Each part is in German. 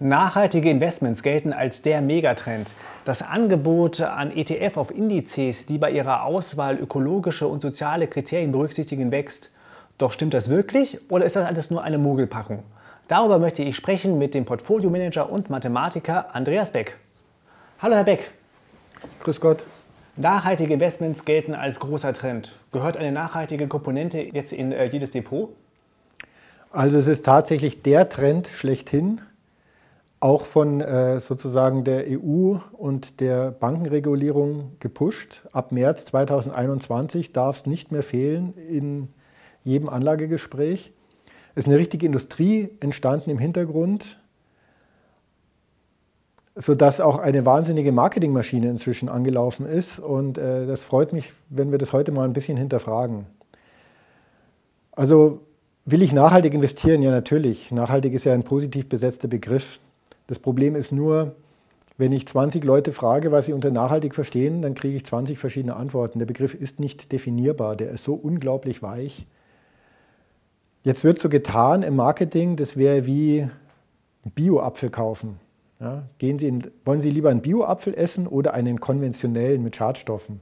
Nachhaltige Investments gelten als der Megatrend. Das Angebot an ETF auf Indizes, die bei ihrer Auswahl ökologische und soziale Kriterien berücksichtigen, wächst. Doch stimmt das wirklich oder ist das alles nur eine Mogelpackung? Darüber möchte ich sprechen mit dem Portfoliomanager und Mathematiker Andreas Beck. Hallo Herr Beck. Grüß Gott. Nachhaltige Investments gelten als großer Trend. Gehört eine nachhaltige Komponente jetzt in äh, jedes Depot? Also es ist tatsächlich der Trend schlechthin auch von äh, sozusagen der EU und der Bankenregulierung gepusht. Ab März 2021 darf es nicht mehr fehlen in jedem Anlagegespräch. Es ist eine richtige Industrie entstanden im Hintergrund, sodass auch eine wahnsinnige Marketingmaschine inzwischen angelaufen ist. Und äh, das freut mich, wenn wir das heute mal ein bisschen hinterfragen. Also will ich nachhaltig investieren? Ja, natürlich. Nachhaltig ist ja ein positiv besetzter Begriff. Das Problem ist nur, wenn ich 20 Leute frage, was sie unter nachhaltig verstehen, dann kriege ich 20 verschiedene Antworten. Der Begriff ist nicht definierbar, der ist so unglaublich weich. Jetzt wird so getan im Marketing, das wäre wie Bio-Apfel kaufen. Ja, gehen sie in, wollen Sie lieber einen Bio-Apfel essen oder einen konventionellen mit Schadstoffen?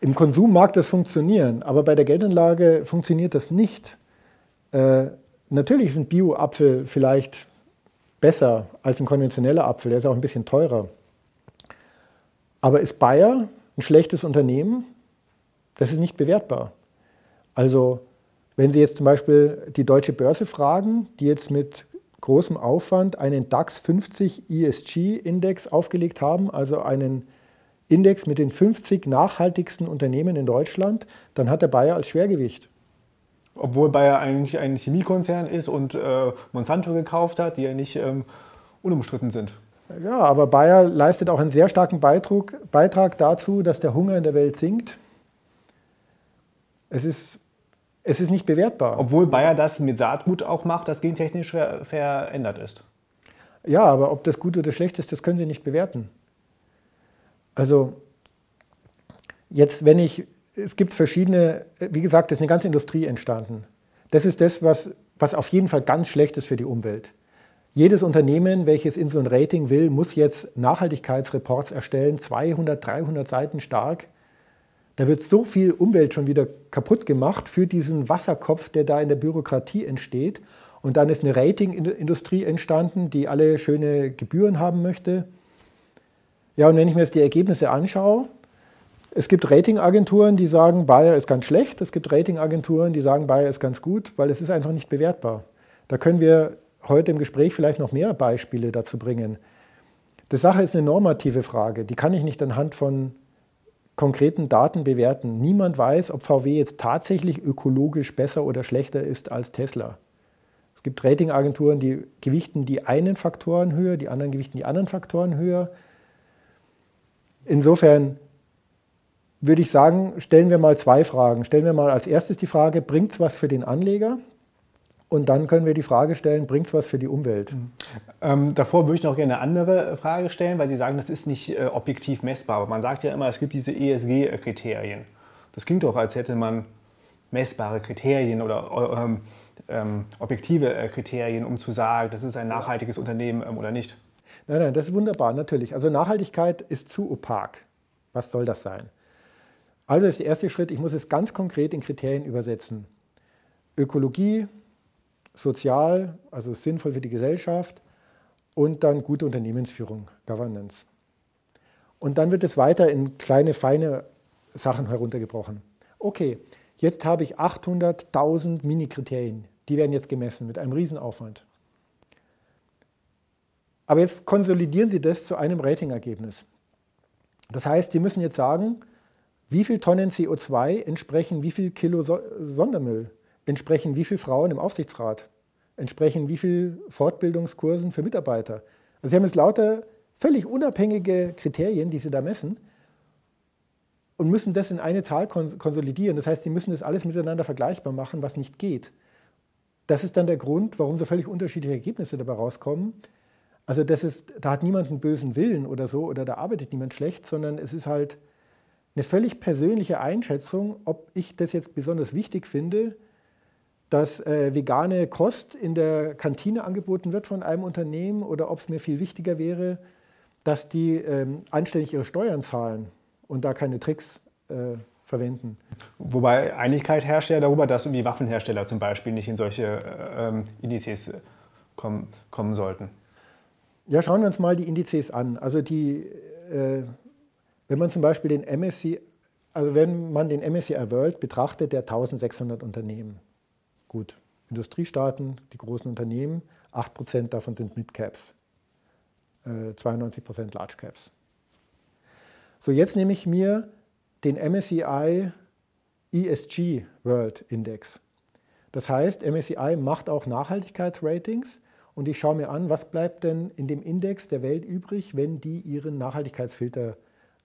Im Konsum mag das funktionieren, aber bei der Geldanlage funktioniert das nicht. Äh, Natürlich ist ein Bio-Apfel vielleicht besser als ein konventioneller Apfel, der ist auch ein bisschen teurer. Aber ist Bayer ein schlechtes Unternehmen? Das ist nicht bewertbar. Also wenn Sie jetzt zum Beispiel die deutsche Börse fragen, die jetzt mit großem Aufwand einen DAX 50 ESG-Index aufgelegt haben, also einen Index mit den 50 nachhaltigsten Unternehmen in Deutschland, dann hat der Bayer als Schwergewicht obwohl Bayer eigentlich ein Chemiekonzern ist und äh, Monsanto gekauft hat, die ja nicht ähm, unumstritten sind. Ja, aber Bayer leistet auch einen sehr starken Beitrag, Beitrag dazu, dass der Hunger in der Welt sinkt. Es ist, es ist nicht bewertbar. Obwohl Bayer das mit Saatgut auch macht, das gentechnisch ver verändert ist. Ja, aber ob das gut oder schlecht ist, das können Sie nicht bewerten. Also jetzt, wenn ich es gibt verschiedene, wie gesagt, es ist eine ganze Industrie entstanden. Das ist das, was, was auf jeden Fall ganz schlecht ist für die Umwelt. Jedes Unternehmen, welches in so ein Rating will, muss jetzt Nachhaltigkeitsreports erstellen, 200, 300 Seiten stark. Da wird so viel Umwelt schon wieder kaputt gemacht für diesen Wasserkopf, der da in der Bürokratie entsteht. Und dann ist eine Ratingindustrie entstanden, die alle schöne Gebühren haben möchte. Ja, und wenn ich mir jetzt die Ergebnisse anschaue, es gibt Ratingagenturen, die sagen, Bayer ist ganz schlecht. Es gibt Ratingagenturen, die sagen, Bayer ist ganz gut, weil es ist einfach nicht bewertbar. Da können wir heute im Gespräch vielleicht noch mehr Beispiele dazu bringen. Die Sache ist eine normative Frage. Die kann ich nicht anhand von konkreten Daten bewerten. Niemand weiß, ob VW jetzt tatsächlich ökologisch besser oder schlechter ist als Tesla. Es gibt Ratingagenturen, die gewichten die einen Faktoren höher, die anderen gewichten die anderen Faktoren höher. Insofern würde ich sagen, stellen wir mal zwei Fragen. Stellen wir mal als erstes die Frage, bringt es was für den Anleger? Und dann können wir die Frage stellen, bringt es was für die Umwelt? Mhm. Ähm, davor würde ich noch gerne eine andere Frage stellen, weil Sie sagen, das ist nicht äh, objektiv messbar. Aber man sagt ja immer, es gibt diese ESG-Kriterien. Das klingt doch, als hätte man messbare Kriterien oder ähm, ähm, objektive äh, Kriterien, um zu sagen, das ist ein nachhaltiges Unternehmen ähm, oder nicht. Nein, nein, das ist wunderbar, natürlich. Also Nachhaltigkeit ist zu opak. Was soll das sein? Also ist der erste Schritt, ich muss es ganz konkret in Kriterien übersetzen. Ökologie, sozial, also sinnvoll für die Gesellschaft und dann gute Unternehmensführung, Governance. Und dann wird es weiter in kleine, feine Sachen heruntergebrochen. Okay, jetzt habe ich 800.000 Mini-Kriterien, die werden jetzt gemessen mit einem Riesenaufwand. Aber jetzt konsolidieren Sie das zu einem Ratingergebnis. Das heißt, Sie müssen jetzt sagen, wie viel Tonnen CO2 entsprechen wie viel Kilo Sondermüll? Entsprechen wie viele Frauen im Aufsichtsrat? Entsprechen wie viel Fortbildungskursen für Mitarbeiter? Also Sie haben jetzt lauter völlig unabhängige Kriterien, die Sie da messen und müssen das in eine Zahl konsolidieren. Das heißt, Sie müssen das alles miteinander vergleichbar machen, was nicht geht. Das ist dann der Grund, warum so völlig unterschiedliche Ergebnisse dabei rauskommen. Also das ist, da hat niemand einen bösen Willen oder so oder da arbeitet niemand schlecht, sondern es ist halt eine völlig persönliche Einschätzung, ob ich das jetzt besonders wichtig finde, dass äh, vegane Kost in der Kantine angeboten wird von einem Unternehmen oder ob es mir viel wichtiger wäre, dass die ähm, anständig ihre Steuern zahlen und da keine Tricks äh, verwenden. Wobei Einigkeit herrscht ja darüber, dass irgendwie Waffenhersteller zum Beispiel nicht in solche äh, ähm, Indizes äh, kommen, kommen sollten. Ja, schauen wir uns mal die Indizes an. Also die, äh, wenn man zum Beispiel den MSCI, also wenn man den MSCI World betrachtet, der 1600 Unternehmen. Gut, Industriestaaten, die großen Unternehmen, 8% davon sind Midcaps, äh, 92% Large Caps. So, jetzt nehme ich mir den MSCI ESG World Index. Das heißt, MSCI macht auch Nachhaltigkeitsratings und ich schaue mir an, was bleibt denn in dem Index der Welt übrig, wenn die ihren Nachhaltigkeitsfilter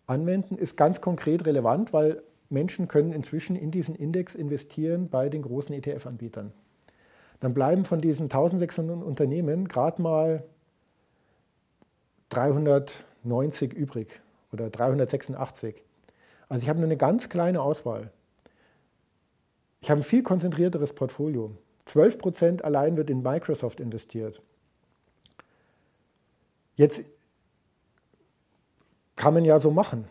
anwenden. Ist ganz konkret relevant, weil Menschen können inzwischen in diesen Index investieren bei den großen ETF-Anbietern. Dann bleiben von diesen 1600 Unternehmen gerade mal 390 übrig oder 386. Also ich habe nur eine ganz kleine Auswahl. Ich habe ein viel konzentrierteres Portfolio. 12 Prozent allein wird in Microsoft investiert. Jetzt kann man ja so machen.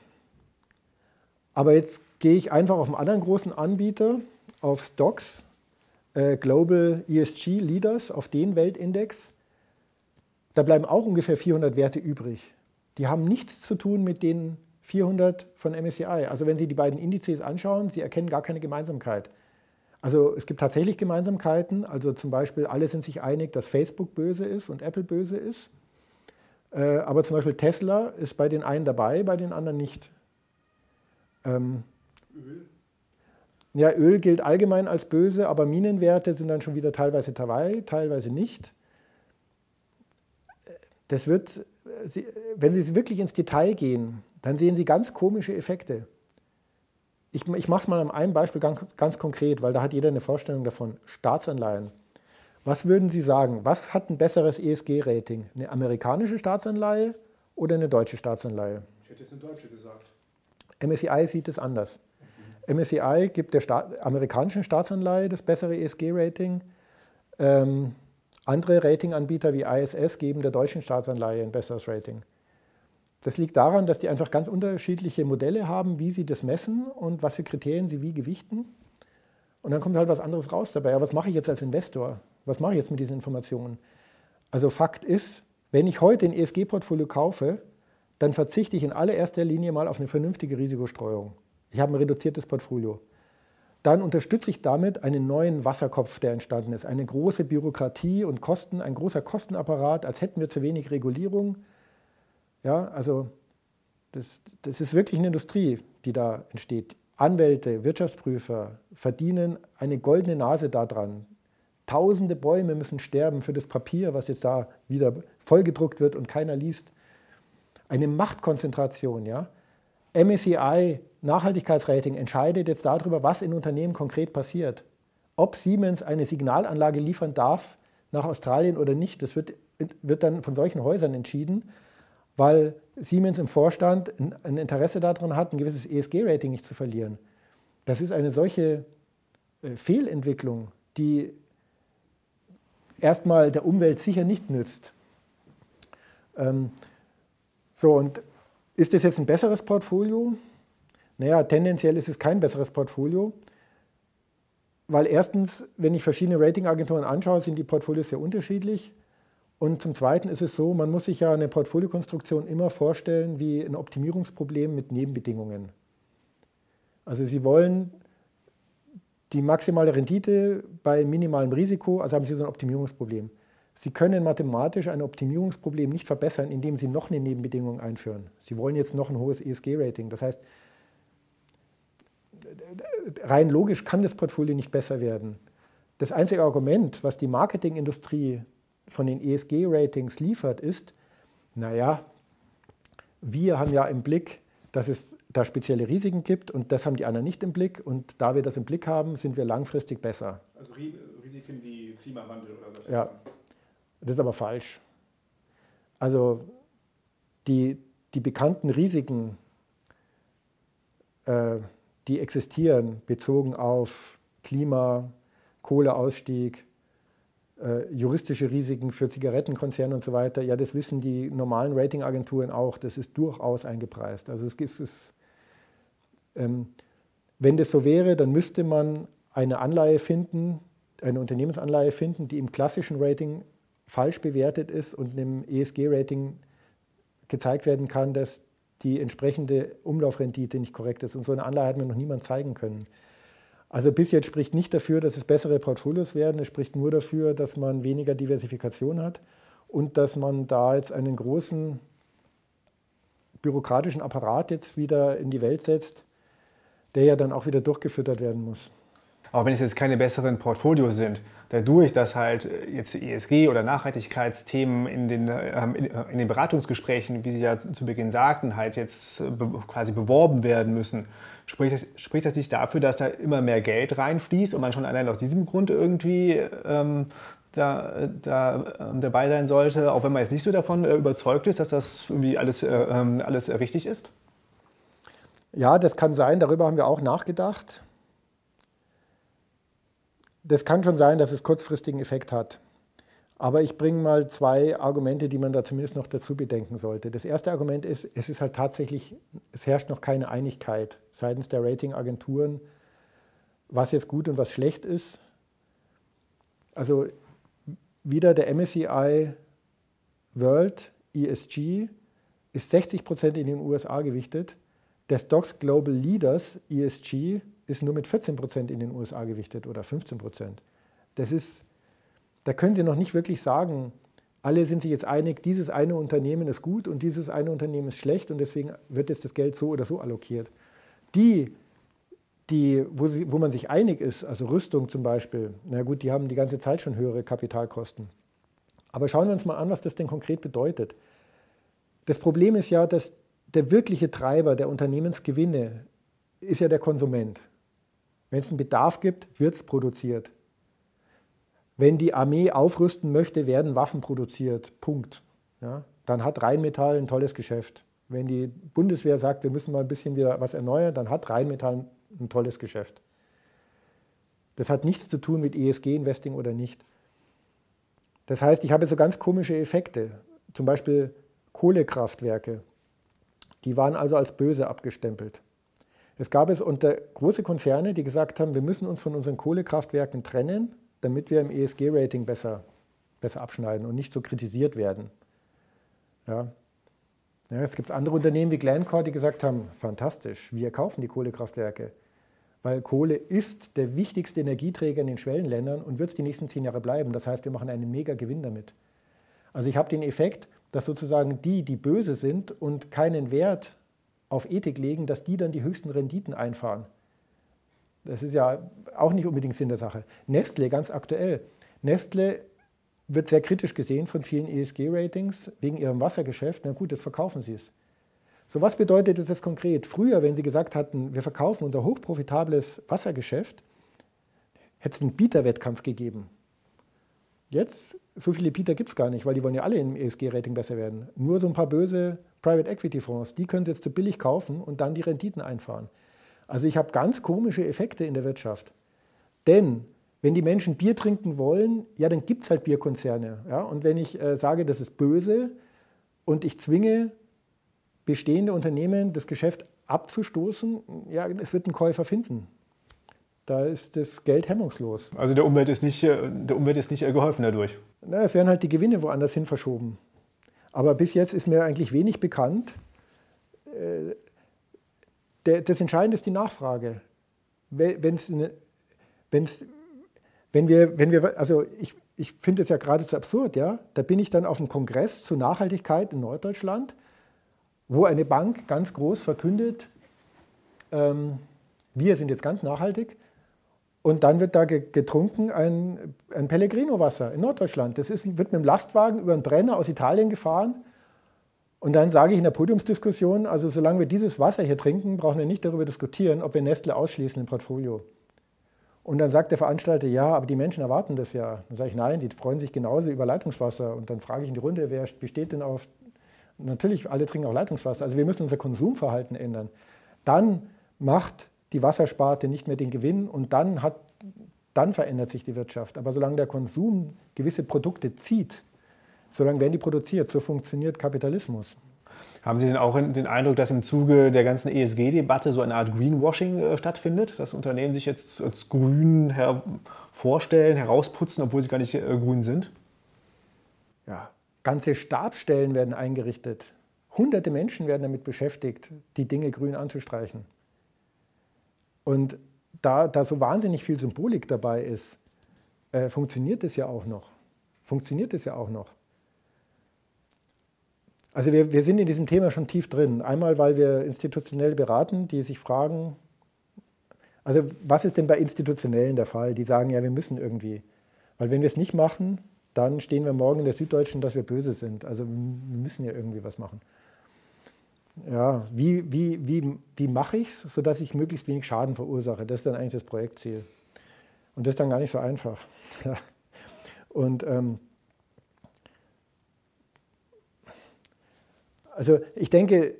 Aber jetzt gehe ich einfach auf einen anderen großen Anbieter, auf Stocks, äh, Global ESG Leaders, auf den Weltindex. Da bleiben auch ungefähr 400 Werte übrig. Die haben nichts zu tun mit den 400 von MSCI. Also wenn Sie die beiden Indizes anschauen, Sie erkennen gar keine Gemeinsamkeit. Also es gibt tatsächlich Gemeinsamkeiten. Also zum Beispiel, alle sind sich einig, dass Facebook böse ist und Apple böse ist. Äh, aber zum Beispiel Tesla ist bei den einen dabei, bei den anderen nicht. Ähm, Öl? Ja, Öl gilt allgemein als böse, aber Minenwerte sind dann schon wieder teilweise dabei, teilweise nicht. Das wird, wenn Sie wirklich ins Detail gehen, dann sehen Sie ganz komische Effekte. Ich, ich mache es mal an einem Beispiel ganz, ganz konkret, weil da hat jeder eine Vorstellung davon. Staatsanleihen. Was würden Sie sagen? Was hat ein besseres ESG-Rating? Eine amerikanische Staatsanleihe oder eine deutsche Staatsanleihe? Ich hätte jetzt eine deutsche gesagt. MSCI sieht es anders. Mhm. MSCI gibt der Staat, amerikanischen Staatsanleihe das bessere ESG-Rating. Ähm, andere Ratinganbieter wie ISS geben der deutschen Staatsanleihe ein besseres Rating. Das liegt daran, dass die einfach ganz unterschiedliche Modelle haben, wie sie das messen und was für Kriterien sie wie gewichten. Und dann kommt halt was anderes raus dabei. Ja, was mache ich jetzt als Investor? Was mache ich jetzt mit diesen Informationen? Also Fakt ist, wenn ich heute ein ESG-Portfolio kaufe, dann verzichte ich in allererster Linie mal auf eine vernünftige Risikostreuung. Ich habe ein reduziertes Portfolio. Dann unterstütze ich damit einen neuen Wasserkopf, der entstanden ist. Eine große Bürokratie und Kosten, ein großer Kostenapparat, als hätten wir zu wenig Regulierung ja, also das, das ist wirklich eine Industrie, die da entsteht. Anwälte, Wirtschaftsprüfer verdienen eine goldene Nase daran. Tausende Bäume müssen sterben für das Papier, was jetzt da wieder vollgedruckt wird und keiner liest. Eine Machtkonzentration, ja. MSCI, Nachhaltigkeitsrating, entscheidet jetzt darüber, was in Unternehmen konkret passiert. Ob Siemens eine Signalanlage liefern darf nach Australien oder nicht, das wird, wird dann von solchen Häusern entschieden weil Siemens im Vorstand ein Interesse daran hat, ein gewisses ESG-Rating nicht zu verlieren. Das ist eine solche äh, Fehlentwicklung, die erstmal der Umwelt sicher nicht nützt. Ähm, so, und ist das jetzt ein besseres Portfolio? Naja, tendenziell ist es kein besseres Portfolio, weil erstens, wenn ich verschiedene Ratingagenturen anschaue, sind die Portfolios sehr unterschiedlich. Und zum Zweiten ist es so, man muss sich ja eine Portfoliokonstruktion immer vorstellen wie ein Optimierungsproblem mit Nebenbedingungen. Also Sie wollen die maximale Rendite bei minimalem Risiko, also haben Sie so ein Optimierungsproblem. Sie können mathematisch ein Optimierungsproblem nicht verbessern, indem Sie noch eine Nebenbedingung einführen. Sie wollen jetzt noch ein hohes ESG-Rating. Das heißt, rein logisch kann das Portfolio nicht besser werden. Das einzige Argument, was die Marketingindustrie von den ESG-Ratings liefert, ist, naja, wir haben ja im Blick, dass es da spezielle Risiken gibt und das haben die anderen nicht im Blick. Und da wir das im Blick haben, sind wir langfristig besser. Also Risiken wie Klimawandel oder was? Ja, das ist aber falsch. Also die, die bekannten Risiken, äh, die existieren, bezogen auf Klima, Kohleausstieg, äh, juristische Risiken für Zigarettenkonzerne und so weiter, ja, das wissen die normalen Ratingagenturen auch. Das ist durchaus eingepreist. Also es ist, es, ähm, wenn das so wäre, dann müsste man eine Anleihe finden, eine Unternehmensanleihe finden, die im klassischen Rating falsch bewertet ist und einem ESG-Rating gezeigt werden kann, dass die entsprechende Umlaufrendite nicht korrekt ist. Und so eine Anleihe hat mir noch niemand zeigen können. Also bis jetzt spricht nicht dafür, dass es bessere Portfolios werden, es spricht nur dafür, dass man weniger Diversifikation hat und dass man da jetzt einen großen bürokratischen Apparat jetzt wieder in die Welt setzt, der ja dann auch wieder durchgefüttert werden muss. Aber wenn es jetzt keine besseren Portfolios sind, dadurch, dass halt jetzt ESG oder Nachhaltigkeitsthemen in den, ähm, in den Beratungsgesprächen, wie Sie ja zu Beginn sagten, halt jetzt quasi beworben werden müssen, Spricht das, spricht das nicht dafür, dass da immer mehr Geld reinfließt und man schon allein aus diesem Grund irgendwie ähm, da, da äh, dabei sein sollte, auch wenn man jetzt nicht so davon äh, überzeugt ist, dass das irgendwie alles, äh, ähm, alles richtig ist? Ja, das kann sein, darüber haben wir auch nachgedacht. Das kann schon sein, dass es kurzfristigen Effekt hat. Aber ich bringe mal zwei Argumente, die man da zumindest noch dazu bedenken sollte. Das erste Argument ist, es ist halt tatsächlich, es herrscht noch keine Einigkeit seitens der Ratingagenturen, was jetzt gut und was schlecht ist. Also wieder der MSCI World ESG ist 60 Prozent in den USA gewichtet. Der Stocks Global Leaders ESG ist nur mit 14 Prozent in den USA gewichtet oder 15 Prozent. Das ist da können Sie noch nicht wirklich sagen, alle sind sich jetzt einig, dieses eine Unternehmen ist gut und dieses eine Unternehmen ist schlecht und deswegen wird jetzt das Geld so oder so allokiert. Die, die, wo, sie, wo man sich einig ist, also Rüstung zum Beispiel, na gut, die haben die ganze Zeit schon höhere Kapitalkosten. Aber schauen wir uns mal an, was das denn konkret bedeutet. Das Problem ist ja, dass der wirkliche Treiber der Unternehmensgewinne ist ja der Konsument. Wenn es einen Bedarf gibt, wird es produziert. Wenn die Armee aufrüsten möchte, werden Waffen produziert. Punkt. Ja, dann hat Rheinmetall ein tolles Geschäft. Wenn die Bundeswehr sagt, wir müssen mal ein bisschen wieder was erneuern, dann hat Rheinmetall ein tolles Geschäft. Das hat nichts zu tun mit ESG-Investing oder nicht. Das heißt, ich habe so ganz komische Effekte. Zum Beispiel Kohlekraftwerke. Die waren also als böse abgestempelt. Es gab es unter große Konzerne, die gesagt haben, wir müssen uns von unseren Kohlekraftwerken trennen, damit wir im ESG-Rating besser, besser abschneiden und nicht so kritisiert werden. Ja. Ja, es gibt andere Unternehmen wie Glencore, die gesagt haben, fantastisch, wir kaufen die Kohlekraftwerke, weil Kohle ist der wichtigste Energieträger in den Schwellenländern und wird es die nächsten zehn Jahre bleiben. Das heißt, wir machen einen mega Gewinn damit. Also ich habe den Effekt, dass sozusagen die, die böse sind und keinen Wert auf Ethik legen, dass die dann die höchsten Renditen einfahren. Das ist ja auch nicht unbedingt Sinn der Sache. Nestle, ganz aktuell. Nestle wird sehr kritisch gesehen von vielen ESG-Ratings wegen ihrem Wassergeschäft. Na gut, jetzt verkaufen sie es. So, was bedeutet das jetzt konkret? Früher, wenn sie gesagt hatten, wir verkaufen unser hochprofitables Wassergeschäft, hätte es einen Bieterwettkampf gegeben. Jetzt, so viele Bieter gibt es gar nicht, weil die wollen ja alle im ESG-Rating besser werden. Nur so ein paar böse Private Equity Fonds, die können sie jetzt zu billig kaufen und dann die Renditen einfahren. Also ich habe ganz komische Effekte in der Wirtschaft. Denn wenn die Menschen Bier trinken wollen, ja, dann gibt es halt Bierkonzerne. Ja? Und wenn ich äh, sage, das ist böse und ich zwinge bestehende Unternehmen, das Geschäft abzustoßen, ja, es wird einen Käufer finden. Da ist das Geld hemmungslos. Also der Umwelt ist nicht, äh, der Umwelt ist nicht geholfen dadurch. Na, es werden halt die Gewinne woanders hin verschoben. Aber bis jetzt ist mir eigentlich wenig bekannt, äh, das Entscheidende ist die Nachfrage. Wenn's eine, wenn's, wenn wir, wenn wir, also ich, ich finde es ja geradezu absurd, ja. Da bin ich dann auf einem Kongress zur Nachhaltigkeit in Norddeutschland, wo eine Bank ganz groß verkündet, ähm, wir sind jetzt ganz nachhaltig. Und dann wird da getrunken ein, ein Pellegrino-Wasser in Norddeutschland. Das ist, wird mit dem Lastwagen über einen Brenner aus Italien gefahren und dann sage ich in der Podiumsdiskussion, also solange wir dieses Wasser hier trinken, brauchen wir nicht darüber diskutieren, ob wir Nestle ausschließen im Portfolio. Und dann sagt der Veranstalter, ja, aber die Menschen erwarten das ja. Dann sage ich, nein, die freuen sich genauso über Leitungswasser. Und dann frage ich in die Runde, wer besteht denn auf, natürlich, alle trinken auch Leitungswasser. Also wir müssen unser Konsumverhalten ändern. Dann macht die Wassersparte nicht mehr den Gewinn und dann hat dann verändert sich die Wirtschaft. Aber solange der Konsum gewisse Produkte zieht, solange werden die produziert. So funktioniert Kapitalismus. Haben Sie denn auch den Eindruck, dass im Zuge der ganzen ESG-Debatte so eine Art Greenwashing äh, stattfindet, dass Unternehmen sich jetzt als grün her vorstellen, herausputzen, obwohl sie gar nicht äh, grün sind? Ja, ganze Stabsstellen werden eingerichtet. Hunderte Menschen werden damit beschäftigt, die Dinge grün anzustreichen. Und da, da so wahnsinnig viel Symbolik dabei ist, äh, funktioniert es ja auch noch. Funktioniert es ja auch noch. Also wir, wir sind in diesem Thema schon tief drin. Einmal, weil wir institutionell beraten, die sich fragen, also was ist denn bei Institutionellen der Fall? Die sagen, ja, wir müssen irgendwie. Weil wenn wir es nicht machen, dann stehen wir morgen in der Süddeutschen, dass wir böse sind. Also wir müssen ja irgendwie was machen. Ja, wie, wie, wie, wie mache ich es, sodass ich möglichst wenig Schaden verursache? Das ist dann eigentlich das Projektziel. Und das ist dann gar nicht so einfach. Und ähm, Also ich denke,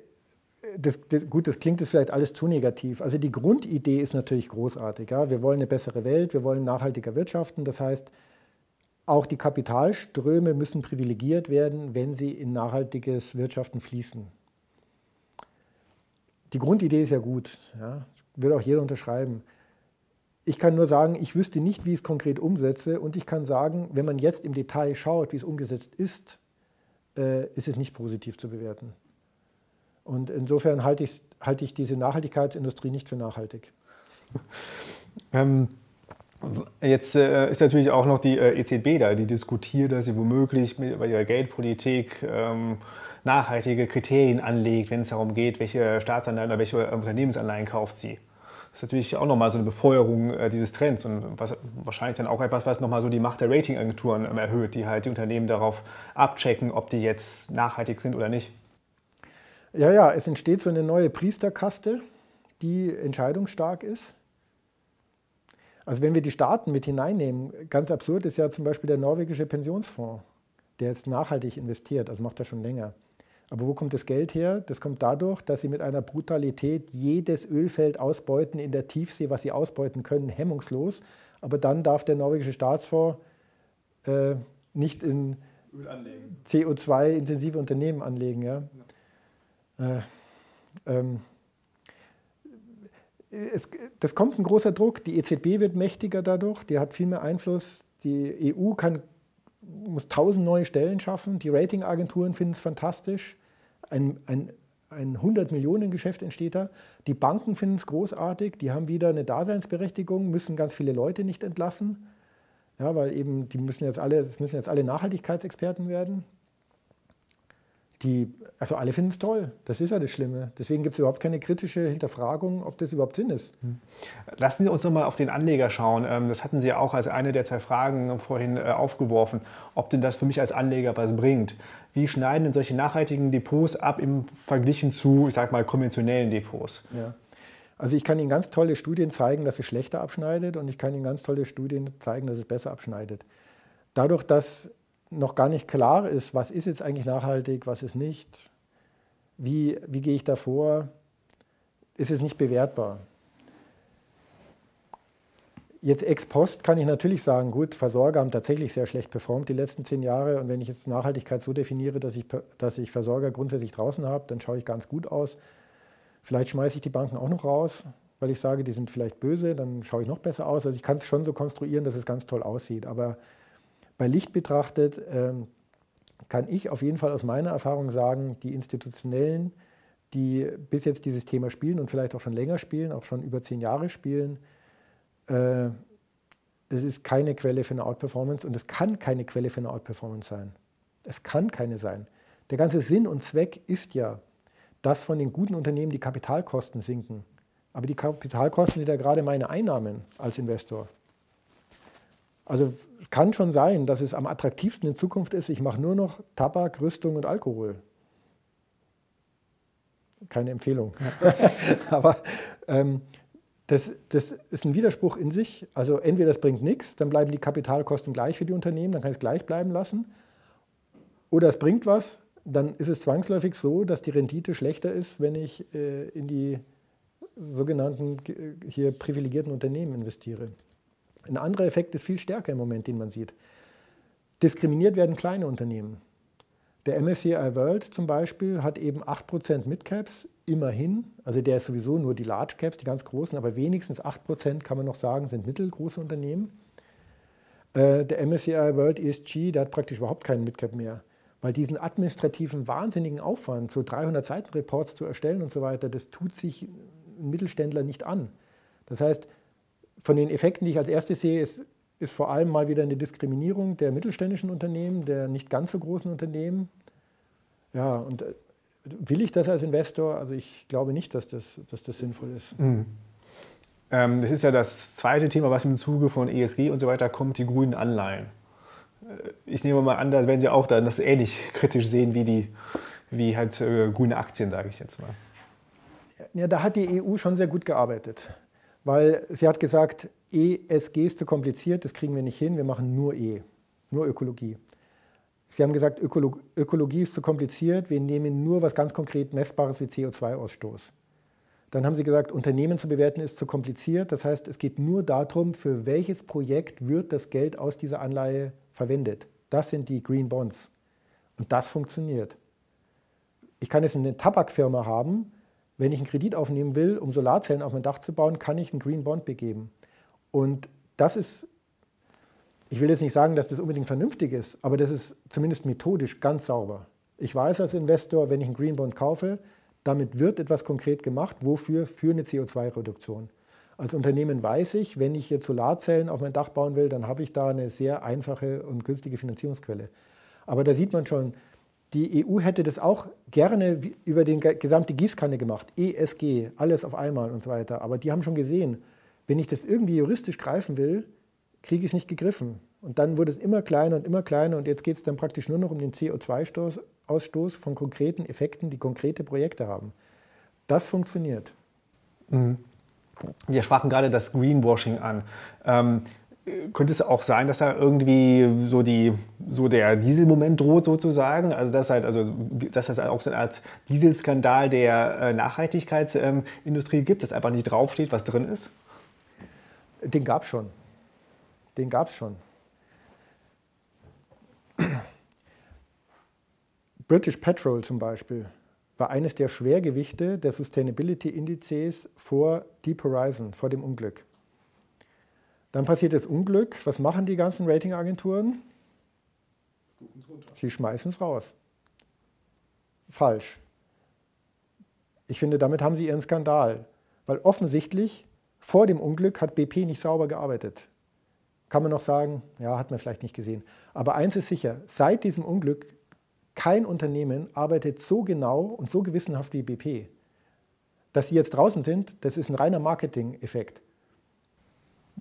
das, das, gut, das klingt jetzt vielleicht alles zu negativ. Also die Grundidee ist natürlich großartig. Ja? Wir wollen eine bessere Welt, wir wollen nachhaltiger wirtschaften. Das heißt, auch die Kapitalströme müssen privilegiert werden, wenn sie in nachhaltiges Wirtschaften fließen. Die Grundidee ist ja gut, ja? würde auch jeder unterschreiben. Ich kann nur sagen, ich wüsste nicht, wie ich es konkret umsetze und ich kann sagen, wenn man jetzt im Detail schaut, wie es umgesetzt ist, äh, ist es nicht positiv zu bewerten. Und insofern halte ich, halte ich diese Nachhaltigkeitsindustrie nicht für nachhaltig. Ähm, jetzt äh, ist natürlich auch noch die äh, EZB da, die diskutiert, dass sie womöglich mit, bei ihrer Geldpolitik ähm, nachhaltige Kriterien anlegt, wenn es darum geht, welche Staatsanleihen oder welche Unternehmensanleihen kauft sie. Das ist natürlich auch nochmal so eine Befeuerung äh, dieses Trends und was, wahrscheinlich dann auch etwas, was nochmal so die Macht der Ratingagenturen ähm, erhöht, die halt die Unternehmen darauf abchecken, ob die jetzt nachhaltig sind oder nicht. Ja, ja, es entsteht so eine neue Priesterkaste, die entscheidungsstark ist. Also wenn wir die Staaten mit hineinnehmen, ganz absurd ist ja zum Beispiel der norwegische Pensionsfonds, der jetzt nachhaltig investiert, also macht das schon länger. Aber wo kommt das Geld her? Das kommt dadurch, dass sie mit einer Brutalität jedes Ölfeld ausbeuten in der Tiefsee, was sie ausbeuten können, hemmungslos. Aber dann darf der norwegische Staatsfonds äh, nicht in CO2-intensive Unternehmen anlegen. Ja? ja. Äh, ähm, es, das kommt ein großer Druck. Die EZB wird mächtiger dadurch, die hat viel mehr Einfluss. Die EU kann muss tausend neue Stellen schaffen. Die Ratingagenturen finden es fantastisch. Ein, ein, ein 100-Millionen-Geschäft entsteht da. Die Banken finden es großartig. Die haben wieder eine Daseinsberechtigung, müssen ganz viele Leute nicht entlassen. Ja, weil eben, die müssen jetzt alle, das müssen jetzt alle Nachhaltigkeitsexperten werden die, also alle finden es toll. Das ist ja das Schlimme. Deswegen gibt es überhaupt keine kritische Hinterfragung, ob das überhaupt Sinn ist. Hm. Lassen Sie uns noch mal auf den Anleger schauen. Ähm, das hatten Sie ja auch als eine der zwei Fragen vorhin äh, aufgeworfen, ob denn das für mich als Anleger was bringt. Wie schneiden denn solche nachhaltigen Depots ab im Verglichen zu, ich sag mal, konventionellen Depots? Ja. Also ich kann Ihnen ganz tolle Studien zeigen, dass es schlechter abschneidet und ich kann Ihnen ganz tolle Studien zeigen, dass es besser abschneidet. Dadurch, dass noch gar nicht klar ist, was ist jetzt eigentlich nachhaltig, was ist nicht, wie, wie gehe ich da vor, ist es nicht bewertbar. Jetzt ex post kann ich natürlich sagen, gut, Versorger haben tatsächlich sehr schlecht performt die letzten zehn Jahre. Und wenn ich jetzt Nachhaltigkeit so definiere, dass ich, dass ich Versorger grundsätzlich draußen habe, dann schaue ich ganz gut aus. Vielleicht schmeiße ich die Banken auch noch raus, weil ich sage, die sind vielleicht böse, dann schaue ich noch besser aus. Also ich kann es schon so konstruieren, dass es ganz toll aussieht. Aber bei Licht betrachtet ähm, kann ich auf jeden Fall aus meiner Erfahrung sagen, die Institutionellen, die bis jetzt dieses Thema spielen und vielleicht auch schon länger spielen, auch schon über zehn Jahre spielen, äh, das ist keine Quelle für eine Outperformance und es kann keine Quelle für eine Outperformance sein. Es kann keine sein. Der ganze Sinn und Zweck ist ja, dass von den guten Unternehmen die Kapitalkosten sinken. Aber die Kapitalkosten sind ja gerade meine Einnahmen als Investor. Also es kann schon sein, dass es am attraktivsten in Zukunft ist, ich mache nur noch Tabak, Rüstung und Alkohol. Keine Empfehlung. Aber ähm, das, das, ist ein Widerspruch in sich. Also entweder das bringt nichts, dann bleiben die Kapitalkosten gleich für die Unternehmen, dann kann ich es gleich bleiben lassen. Oder es bringt was, dann ist es zwangsläufig so, dass die Rendite schlechter ist, wenn ich äh, in die sogenannten hier privilegierten Unternehmen investiere. Ein anderer Effekt ist viel stärker im Moment, den man sieht. Diskriminiert werden kleine Unternehmen. Der MSCI World zum Beispiel hat eben 8% Midcaps, immerhin. Also der ist sowieso nur die Large Caps, die ganz großen, aber wenigstens 8% kann man noch sagen, sind mittelgroße Unternehmen. Äh, der MSCI World ESG, der hat praktisch überhaupt keinen Midcap mehr. Weil diesen administrativen, wahnsinnigen Aufwand, so 300 Seiten Reports zu erstellen und so weiter, das tut sich ein Mittelständler nicht an. Das heißt, von den Effekten, die ich als erstes sehe, ist, ist vor allem mal wieder eine Diskriminierung der mittelständischen Unternehmen, der nicht ganz so großen Unternehmen. Ja, und äh, will ich das als Investor? Also ich glaube nicht, dass das, dass das sinnvoll ist. Mhm. Ähm, das ist ja das zweite Thema, was im Zuge von ESG und so weiter kommt, die grünen Anleihen. Äh, ich nehme mal an, da werden Sie auch dann das ähnlich kritisch sehen wie, die, wie halt äh, grüne Aktien, sage ich jetzt mal. Ja, da hat die EU schon sehr gut gearbeitet weil sie hat gesagt, ESG ist zu kompliziert, das kriegen wir nicht hin, wir machen nur E, nur Ökologie. Sie haben gesagt, Ökolo Ökologie ist zu kompliziert, wir nehmen nur was ganz konkret Messbares wie CO2-Ausstoß. Dann haben sie gesagt, Unternehmen zu bewerten ist zu kompliziert, das heißt, es geht nur darum, für welches Projekt wird das Geld aus dieser Anleihe verwendet. Das sind die Green Bonds. Und das funktioniert. Ich kann jetzt eine Tabakfirma haben, wenn ich einen Kredit aufnehmen will, um Solarzellen auf mein Dach zu bauen, kann ich einen Green Bond begeben. Und das ist, ich will jetzt nicht sagen, dass das unbedingt vernünftig ist, aber das ist zumindest methodisch ganz sauber. Ich weiß als Investor, wenn ich einen Green Bond kaufe, damit wird etwas konkret gemacht. Wofür? Für eine CO2-Reduktion. Als Unternehmen weiß ich, wenn ich jetzt Solarzellen auf mein Dach bauen will, dann habe ich da eine sehr einfache und günstige Finanzierungsquelle. Aber da sieht man schon, die EU hätte das auch gerne über die gesamte Gießkanne gemacht, ESG, alles auf einmal und so weiter. Aber die haben schon gesehen, wenn ich das irgendwie juristisch greifen will, kriege ich es nicht gegriffen. Und dann wurde es immer kleiner und immer kleiner und jetzt geht es dann praktisch nur noch um den CO2-Ausstoß von konkreten Effekten, die konkrete Projekte haben. Das funktioniert. Mhm. Wir sprachen gerade das Greenwashing an. Ähm, könnte es auch sein, dass da irgendwie so, die, so der Dieselmoment droht sozusagen? Also dass, halt, also, dass es halt auch so eine Art Dieselskandal der äh, Nachhaltigkeitsindustrie gibt, dass einfach nicht draufsteht, was drin ist? Den gab es schon. Den gab es schon. British Petrol zum Beispiel war eines der Schwergewichte der Sustainability-Indizes vor Deep Horizon, vor dem Unglück. Dann passiert das Unglück. Was machen die ganzen Ratingagenturen? Sie schmeißen es raus. Falsch. Ich finde, damit haben sie ihren Skandal. Weil offensichtlich vor dem Unglück hat BP nicht sauber gearbeitet. Kann man noch sagen, ja, hat man vielleicht nicht gesehen. Aber eins ist sicher, seit diesem Unglück, kein Unternehmen arbeitet so genau und so gewissenhaft wie BP. Dass sie jetzt draußen sind, das ist ein reiner Marketing-Effekt.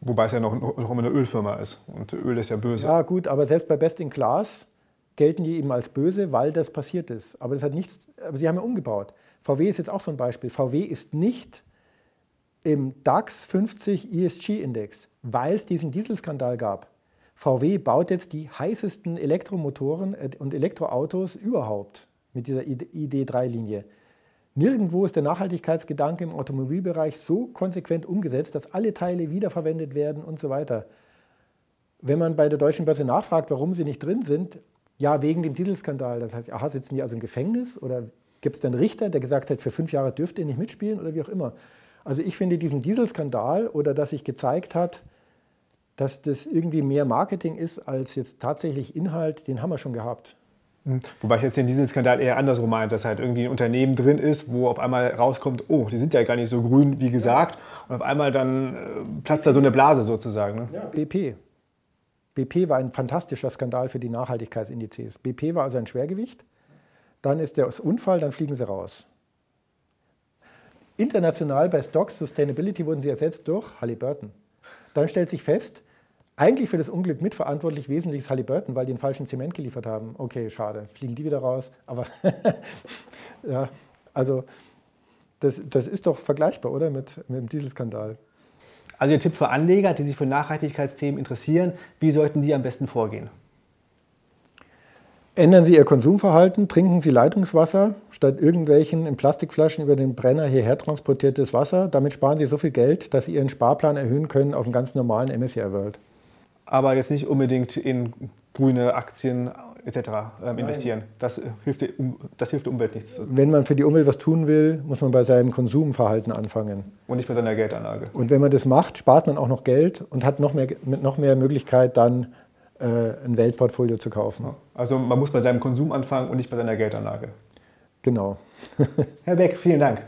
Wobei es ja noch, noch immer eine Ölfirma ist und Öl ist ja böse. Ja gut, aber selbst bei Best in Class gelten die eben als böse, weil das passiert ist. Aber das hat nichts, aber sie haben ja umgebaut. VW ist jetzt auch so ein Beispiel. VW ist nicht im DAX 50 ESG-Index, weil es diesen Dieselskandal gab. VW baut jetzt die heißesten Elektromotoren äh, und Elektroautos überhaupt mit dieser ID3-Linie. Nirgendwo ist der Nachhaltigkeitsgedanke im Automobilbereich so konsequent umgesetzt, dass alle Teile wiederverwendet werden und so weiter. Wenn man bei der Deutschen Börse nachfragt, warum sie nicht drin sind, ja, wegen dem Dieselskandal. Das heißt, aha, sitzen die also im Gefängnis oder gibt es einen Richter, der gesagt hat, für fünf Jahre dürft ihr nicht mitspielen oder wie auch immer. Also ich finde diesen Dieselskandal oder dass sich gezeigt hat, dass das irgendwie mehr Marketing ist als jetzt tatsächlich Inhalt, den haben wir schon gehabt. Hm. Wobei ich jetzt den Dieselskandal eher andersrum meine, dass halt irgendwie ein Unternehmen drin ist, wo auf einmal rauskommt, oh, die sind ja gar nicht so grün wie gesagt. Und auf einmal dann äh, platzt da so eine Blase sozusagen. Ne? Ja. BP. BP war ein fantastischer Skandal für die Nachhaltigkeitsindizes. BP war also ein Schwergewicht. Dann ist der Unfall, dann fliegen sie raus. International bei Stocks Sustainability wurden sie ersetzt durch Halliburton. Dann stellt sich fest, eigentlich für das Unglück mitverantwortlich wesentlich ist Halliburton, weil die den falschen Zement geliefert haben. Okay, schade, fliegen die wieder raus. Aber ja, also das, das ist doch vergleichbar, oder, mit, mit dem Dieselskandal. Also Ihr Tipp für Anleger, die sich für Nachhaltigkeitsthemen interessieren, wie sollten die am besten vorgehen? Ändern Sie Ihr Konsumverhalten, trinken Sie Leitungswasser statt irgendwelchen in Plastikflaschen über den Brenner hierher transportiertes Wasser. Damit sparen Sie so viel Geld, dass Sie Ihren Sparplan erhöhen können auf einen ganz normalen MSCI World. Aber jetzt nicht unbedingt in grüne Aktien etc. Ähm, investieren. Das hilft, das hilft der Umwelt nichts. Wenn man für die Umwelt was tun will, muss man bei seinem Konsumverhalten anfangen. Und nicht bei seiner Geldanlage. Und wenn man das macht, spart man auch noch Geld und hat noch mehr, noch mehr Möglichkeit, dann äh, ein Weltportfolio zu kaufen. Also man muss bei seinem Konsum anfangen und nicht bei seiner Geldanlage. Genau. Herr Beck, vielen Dank.